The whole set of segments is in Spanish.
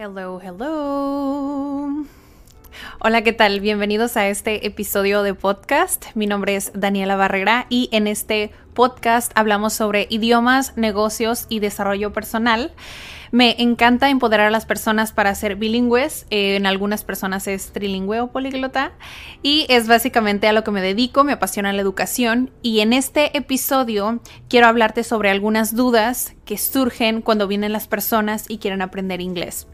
Hello, hello. Hola, ¿qué tal? Bienvenidos a este episodio de podcast. Mi nombre es Daniela Barrera y en este podcast hablamos sobre idiomas, negocios y desarrollo personal. Me encanta empoderar a las personas para ser bilingües. Eh, en algunas personas es trilingüe o políglota. Y es básicamente a lo que me dedico. Me apasiona la educación. Y en este episodio quiero hablarte sobre algunas dudas que surgen cuando vienen las personas y quieren aprender inglés.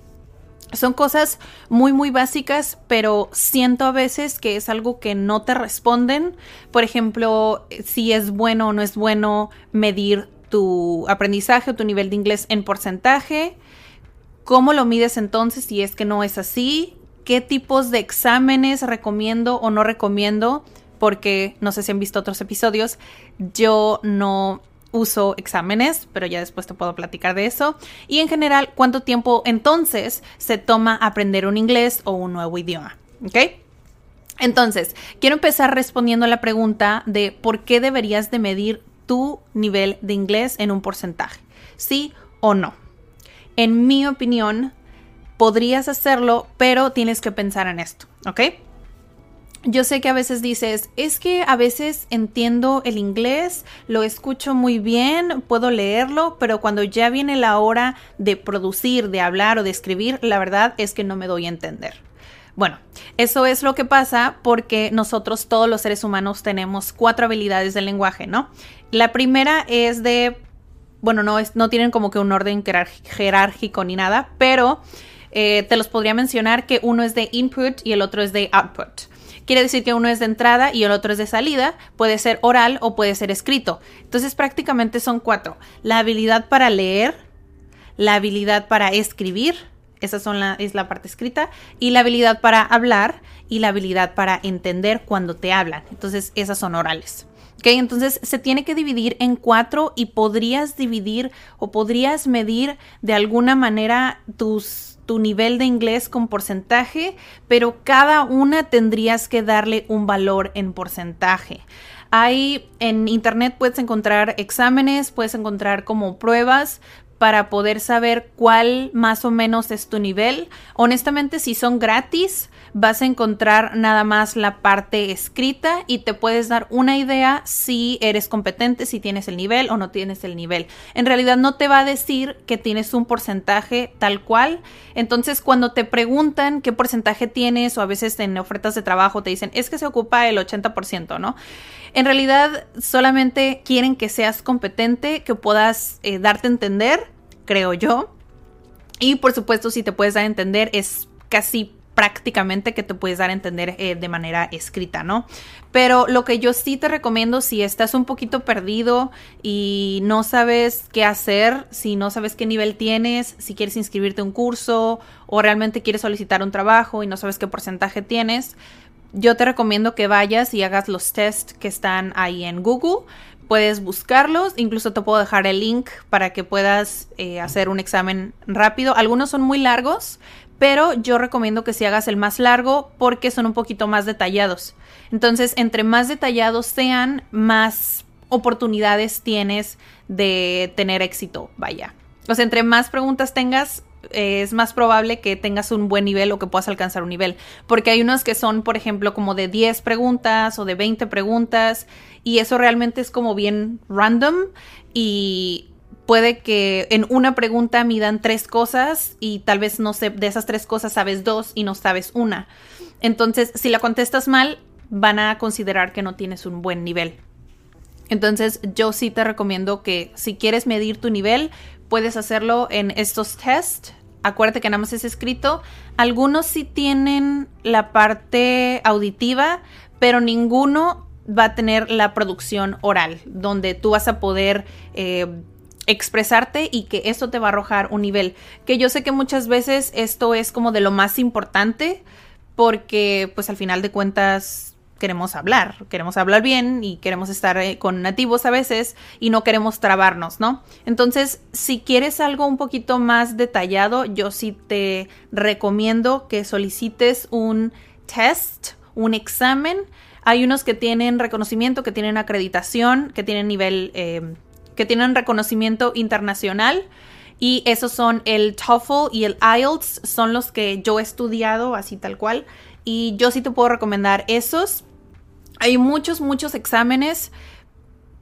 Son cosas muy, muy básicas, pero siento a veces que es algo que no te responden. Por ejemplo, si es bueno o no es bueno medir tu aprendizaje o tu nivel de inglés en porcentaje. ¿Cómo lo mides entonces si es que no es así? ¿Qué tipos de exámenes recomiendo o no recomiendo? Porque no sé si han visto otros episodios, yo no uso exámenes, pero ya después te puedo platicar de eso. Y en general, ¿cuánto tiempo entonces se toma aprender un inglés o un nuevo idioma? ¿Ok? Entonces, quiero empezar respondiendo a la pregunta de por qué deberías de medir tu nivel de inglés en un porcentaje, sí o no. En mi opinión, podrías hacerlo, pero tienes que pensar en esto, ¿ok? Yo sé que a veces dices, es que a veces entiendo el inglés, lo escucho muy bien, puedo leerlo, pero cuando ya viene la hora de producir, de hablar o de escribir, la verdad es que no me doy a entender. Bueno, eso es lo que pasa porque nosotros todos los seres humanos tenemos cuatro habilidades del lenguaje, ¿no? La primera es de, bueno, no, es, no tienen como que un orden jerárquico ni nada, pero eh, te los podría mencionar que uno es de input y el otro es de output. Quiere decir que uno es de entrada y el otro es de salida. Puede ser oral o puede ser escrito. Entonces prácticamente son cuatro. La habilidad para leer, la habilidad para escribir, esa son la, es la parte escrita, y la habilidad para hablar y la habilidad para entender cuando te hablan. Entonces esas son orales. ¿Ok? Entonces se tiene que dividir en cuatro y podrías dividir o podrías medir de alguna manera tus tu nivel de inglés con porcentaje, pero cada una tendrías que darle un valor en porcentaje. Hay en internet puedes encontrar exámenes, puedes encontrar como pruebas para poder saber cuál más o menos es tu nivel. Honestamente, si son gratis, vas a encontrar nada más la parte escrita y te puedes dar una idea si eres competente, si tienes el nivel o no tienes el nivel. En realidad no te va a decir que tienes un porcentaje tal cual. Entonces, cuando te preguntan qué porcentaje tienes o a veces en ofertas de trabajo te dicen, es que se ocupa el 80%, ¿no? En realidad solamente quieren que seas competente, que puedas eh, darte a entender, creo yo. Y por supuesto, si te puedes dar a entender, es casi prácticamente que te puedes dar a entender eh, de manera escrita, ¿no? Pero lo que yo sí te recomiendo si estás un poquito perdido y no sabes qué hacer, si no sabes qué nivel tienes, si quieres inscribirte a un curso o realmente quieres solicitar un trabajo y no sabes qué porcentaje tienes, yo te recomiendo que vayas y hagas los tests que están ahí en Google. Puedes buscarlos, incluso te puedo dejar el link para que puedas eh, hacer un examen rápido. Algunos son muy largos, pero yo recomiendo que si hagas el más largo porque son un poquito más detallados. Entonces, entre más detallados sean, más oportunidades tienes de tener éxito, vaya. O sea, entre más preguntas tengas, es más probable que tengas un buen nivel o que puedas alcanzar un nivel. Porque hay unos que son, por ejemplo, como de 10 preguntas o de 20 preguntas y eso realmente es como bien random y puede que en una pregunta midan tres cosas y tal vez no sé, de esas tres cosas sabes dos y no sabes una. Entonces, si la contestas mal, van a considerar que no tienes un buen nivel. Entonces, yo sí te recomiendo que si quieres medir tu nivel, puedes hacerlo en estos tests. Acuérdate que nada más es escrito. Algunos sí tienen la parte auditiva, pero ninguno va a tener la producción oral, donde tú vas a poder eh, expresarte y que eso te va a arrojar un nivel. Que yo sé que muchas veces esto es como de lo más importante, porque pues al final de cuentas queremos hablar, queremos hablar bien y queremos estar eh, con nativos a veces y no queremos trabarnos, ¿no? Entonces, si quieres algo un poquito más detallado, yo sí te recomiendo que solicites un test, un examen. Hay unos que tienen reconocimiento, que tienen acreditación, que tienen nivel, eh, que tienen reconocimiento internacional. Y esos son el TOEFL y el IELTS, son los que yo he estudiado así tal cual. Y yo sí te puedo recomendar esos. Hay muchos, muchos exámenes.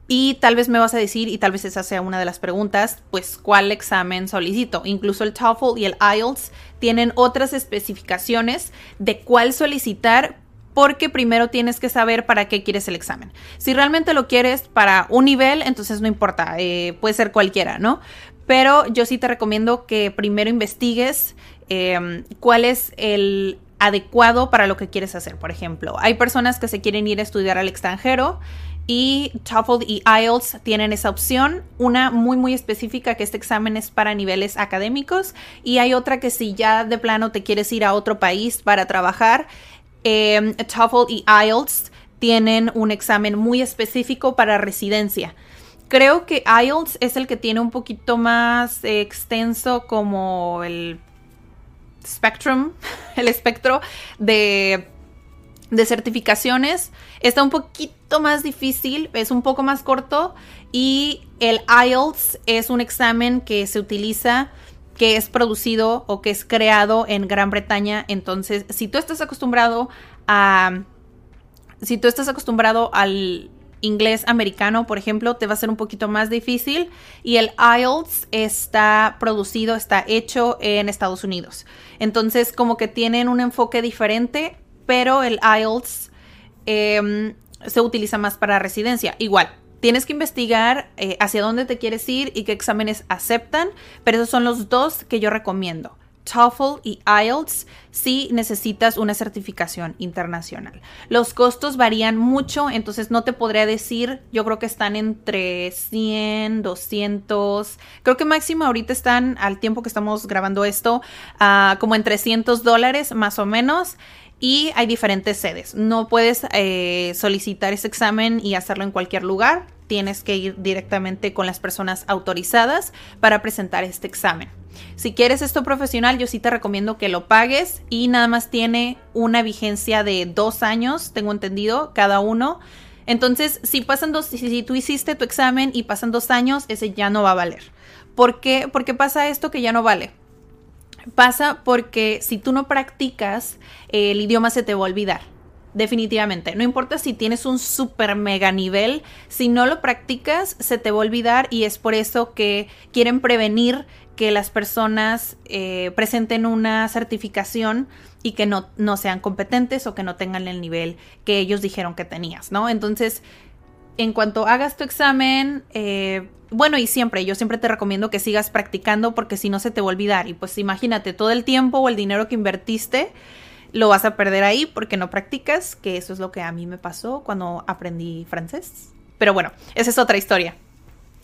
Y tal vez me vas a decir, y tal vez esa sea una de las preguntas, pues cuál examen solicito. Incluso el TOEFL y el IELTS tienen otras especificaciones de cuál solicitar porque primero tienes que saber para qué quieres el examen. Si realmente lo quieres para un nivel, entonces no importa, eh, puede ser cualquiera, ¿no? Pero yo sí te recomiendo que primero investigues em, cuál es el adecuado para lo que quieres hacer. Por ejemplo, hay personas que se quieren ir a estudiar al extranjero y TOEFL y IELTS tienen esa opción. Una muy muy específica que este examen es para niveles académicos y hay otra que si ya de plano te quieres ir a otro país para trabajar, eh, y IELTS tienen un examen muy específico para residencia. Creo que IELTS es el que tiene un poquito más extenso como el spectrum, el espectro de, de certificaciones. Está un poquito más difícil, es un poco más corto y el IELTS es un examen que se utiliza que es producido o que es creado en Gran Bretaña. Entonces, si tú estás acostumbrado a... Si tú estás acostumbrado al inglés americano, por ejemplo, te va a ser un poquito más difícil. Y el IELTS está producido, está hecho en Estados Unidos. Entonces, como que tienen un enfoque diferente, pero el IELTS em, se utiliza más para residencia. Igual, tienes que investigar eh, hacia dónde te quieres ir y qué exámenes aceptan, pero esos son los dos que yo recomiendo. TOEFL y IELTS si necesitas una certificación internacional. Los costos varían mucho, entonces no te podría decir, yo creo que están entre 100, 200, creo que máximo ahorita están al tiempo que estamos grabando esto, uh, como en 300 dólares más o menos. Y hay diferentes sedes. No puedes eh, solicitar ese examen y hacerlo en cualquier lugar. Tienes que ir directamente con las personas autorizadas para presentar este examen. Si quieres esto profesional, yo sí te recomiendo que lo pagues y nada más tiene una vigencia de dos años, tengo entendido, cada uno. Entonces, si pasan dos, si, tú hiciste tu examen y pasan dos años, ese ya no va a valer. ¿Por qué? Porque pasa esto que ya no vale. Pasa porque si tú no practicas, el idioma se te va a olvidar. Definitivamente. No importa si tienes un super mega nivel, si no lo practicas, se te va a olvidar y es por eso que quieren prevenir que las personas eh, presenten una certificación y que no, no, sean competentes o que no tengan el nivel que ellos dijeron que tenías, ¿no? Entonces, en cuanto hagas tu examen, eh, bueno, y siempre, yo siempre te recomiendo que sigas practicando porque si no se te va a olvidar. Y pues imagínate, todo el tiempo o el dinero que invertiste lo vas a perder ahí porque no practicas, que eso es lo que a mí me pasó cuando aprendí francés. Pero bueno, esa es otra historia.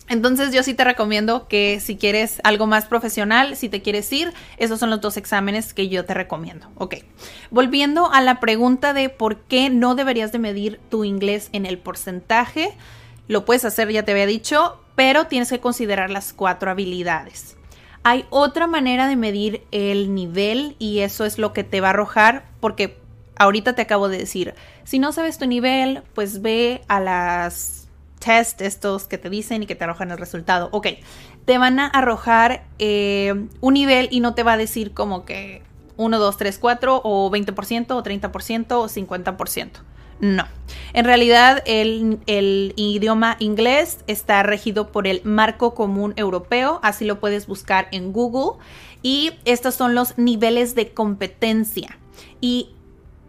Entonces yo sí te recomiendo que si quieres algo más profesional, si te quieres ir, esos son los dos exámenes que yo te recomiendo. Ok, volviendo a la pregunta de por qué no deberías de medir tu inglés en el porcentaje, lo puedes hacer, ya te había dicho, pero tienes que considerar las cuatro habilidades. Hay otra manera de medir el nivel y eso es lo que te va a arrojar porque ahorita te acabo de decir, si no sabes tu nivel, pues ve a las test estos que te dicen y que te arrojan el resultado. Ok, te van a arrojar eh, un nivel y no te va a decir como que 1, 2, 3, 4 o 20% o 30% o 50%. No. En realidad el, idioma inglés está regido por el marco común europeo, así lo puedes buscar en Google. Y estos son los niveles de competencia. Y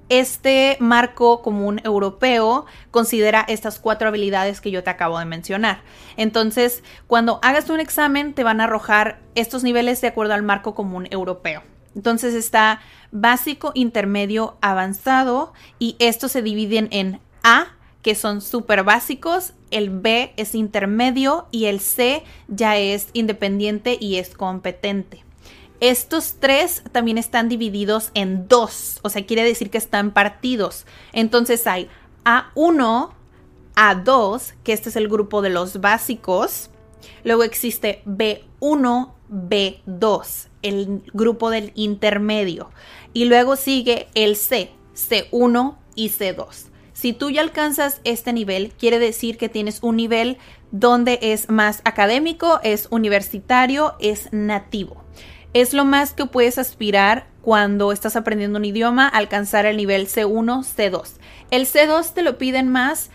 este marco común europeo considera estas cuatro habilidades que yo te acabo de mencionar. Entonces, cuando hagas un examen, te van a arrojar estos niveles de acuerdo al marco común europeo. Entonces está básico, intermedio, avanzado y estos se dividen en A, que son súper básicos, el B es intermedio y el C ya es independiente y es competente. Estos tres también están divididos en dos, o sea, quiere decir que están partidos. Entonces hay A1, A2, que este es el grupo de los básicos. Luego existe B1, B2, el grupo del intermedio. Y luego sigue el C, C1 y C2. Si tú ya alcanzas este nivel, quiere decir que tienes un nivel donde es más académico, es universitario, es nativo. Es lo más que puedes aspirar cuando estás aprendiendo un idioma, alcanzar el nivel C1, C2. El C2 te lo piden más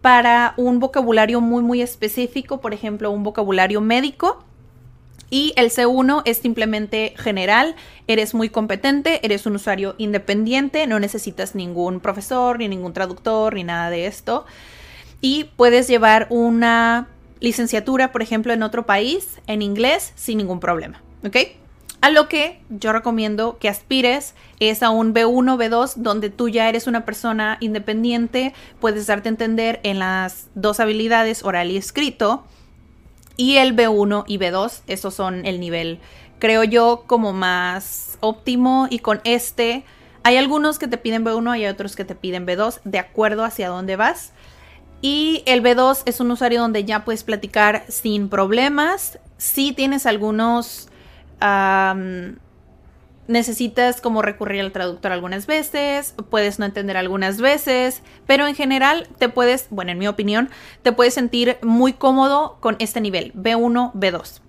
para un vocabulario muy, muy específico, por ejemplo, un vocabulario médico. Y el C1 es simplemente general, eres muy competente, eres un usuario independiente, no necesitas ningún profesor, ni ningún traductor, ni nada de esto. Y puedes llevar una licenciatura, por ejemplo, en otro país, en inglés, sin ningún problema. ¿Ok? A lo que yo recomiendo que aspires es a un B1, B2, donde tú ya eres una persona independiente, puedes darte a entender en las dos habilidades, oral y escrito. Y el B1 y B2, esos son el nivel, creo yo, como más óptimo. Y con este, hay algunos que te piden B1 y otros que te piden B2, de acuerdo hacia dónde vas. Y el B2 es un usuario donde ya puedes platicar sin problemas. Si tienes algunos necesitas como recurrir al traductor algunas veces, puedes no entender algunas veces, pero en general te puedes, bueno, en mi opinión, te puedes sentir muy cómodo con este nivel, B1, B2.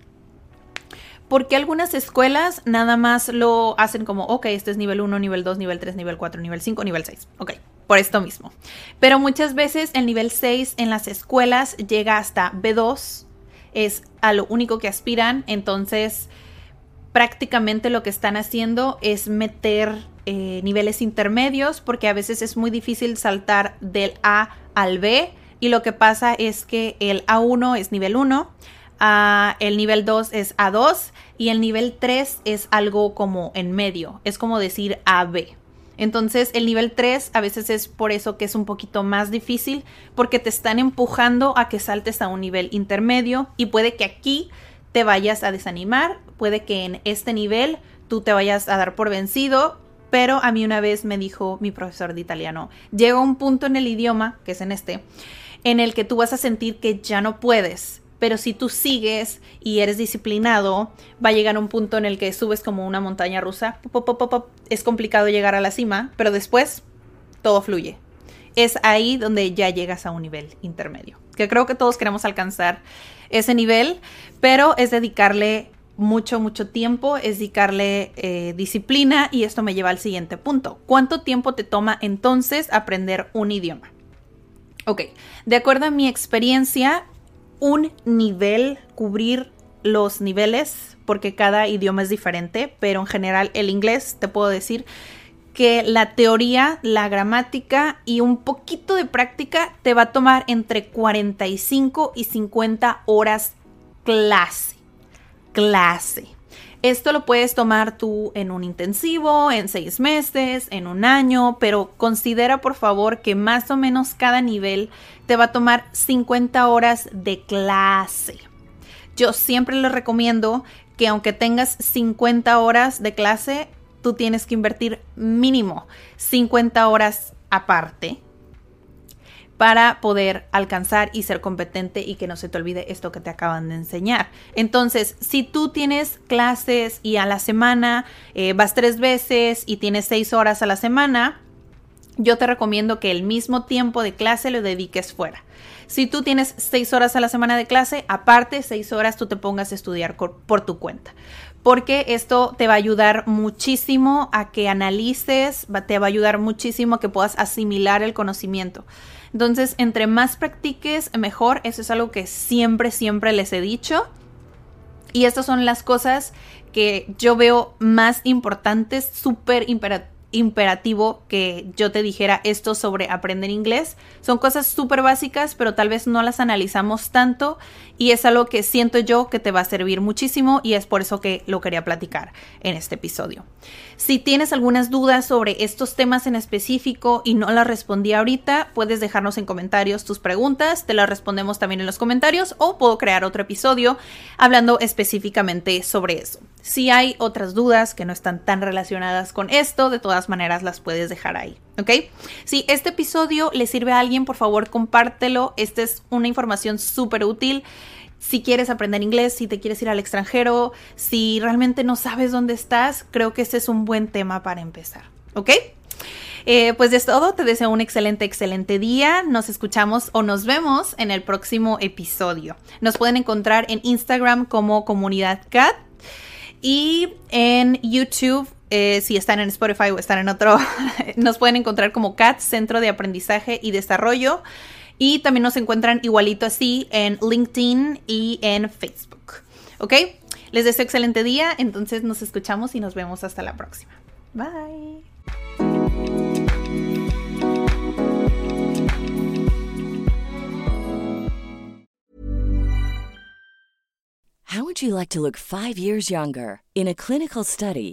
Porque algunas escuelas nada más lo hacen como, ok, este es nivel 1, nivel 2, nivel 3, nivel 4, nivel 5, nivel 6. Ok, por esto mismo. Pero muchas veces el nivel 6 en las escuelas llega hasta B2, es a lo único que aspiran, entonces prácticamente lo que están haciendo es meter eh, niveles intermedios porque a veces es muy difícil saltar del A al B y lo que pasa es que el A1 es nivel 1, el nivel 2 es A2 y el nivel 3 es algo como en medio, es como decir AB. Entonces el nivel 3 a veces es por eso que es un poquito más difícil porque te están empujando a que saltes a un nivel intermedio y puede que aquí te vayas a desanimar, puede que en este nivel tú te vayas a dar por vencido, pero a mí una vez me dijo mi profesor de italiano, llega un punto en el idioma, que es en este, en el que tú vas a sentir que ya no puedes, pero si tú sigues y eres disciplinado, va a llegar un punto en el que subes como una montaña rusa, es complicado llegar a la cima, pero después todo fluye. Es ahí donde ya llegas a un nivel intermedio, que creo que todos queremos alcanzar ese nivel, pero es dedicarle mucho, mucho tiempo, es dedicarle eh, disciplina y esto me lleva al siguiente punto. ¿Cuánto tiempo te toma entonces aprender un idioma? Ok, de acuerdo a mi experiencia, un nivel, cubrir los niveles, porque cada idioma es diferente, pero en general el inglés, te puedo decir que la teoría, la gramática y un poquito de práctica te va a tomar entre 45 y 50 horas clase. Clase. Esto lo puedes tomar tú en un intensivo, en seis meses, en un año, pero considera por favor que más o menos cada nivel te va a tomar 50 horas de clase. Yo siempre les recomiendo que aunque tengas 50 horas de clase, tú tienes que invertir mínimo 50 horas aparte para poder alcanzar y ser competente y que no se te olvide esto que te acaban de enseñar. Entonces, si tú tienes clases y a la semana eh, vas tres veces y tienes seis horas a la semana, yo te recomiendo que el mismo tiempo de clase lo dediques fuera. Si tú tienes seis horas a la semana de clase, aparte seis horas tú te pongas a estudiar por tu cuenta porque esto te va a ayudar muchísimo a que analices, te va a ayudar muchísimo a que puedas asimilar el conocimiento. Entonces, entre más practiques, mejor. Eso es algo que siempre, siempre les he dicho. Y estas son las cosas que yo veo más importantes, súper imperativo que yo te dijera esto sobre aprender inglés. Son cosas súper básicas, pero tal vez no las analizamos tanto y es algo que siento yo que te va a servir muchísimo y es por eso que lo quería platicar en este episodio. Si tienes algunas dudas sobre estos temas en específico y no las respondí ahorita, puedes dejarnos en comentarios tus preguntas, te las respondemos también en los comentarios o puedo crear otro episodio hablando específicamente sobre eso. Si hay otras dudas que no están tan relacionadas con esto, de todas maneras las puedes dejar ahí, ¿ok? Si este episodio le sirve a alguien, por favor compártelo. Esta es una información súper útil. Si quieres aprender inglés, si te quieres ir al extranjero, si realmente no sabes dónde estás, creo que este es un buen tema para empezar, ¿ok? Eh, pues de todo, te deseo un excelente, excelente día. Nos escuchamos o nos vemos en el próximo episodio. Nos pueden encontrar en Instagram como Comunidad Cat y en YouTube, eh, si están en Spotify o están en otro, nos pueden encontrar como CAT, Centro de Aprendizaje y Desarrollo. Y también nos encuentran igualito así en LinkedIn y en Facebook. ¿Ok? Les deseo excelente día, entonces nos escuchamos y nos vemos hasta la próxima. Bye. How would you like to look five years younger? In a clinical study,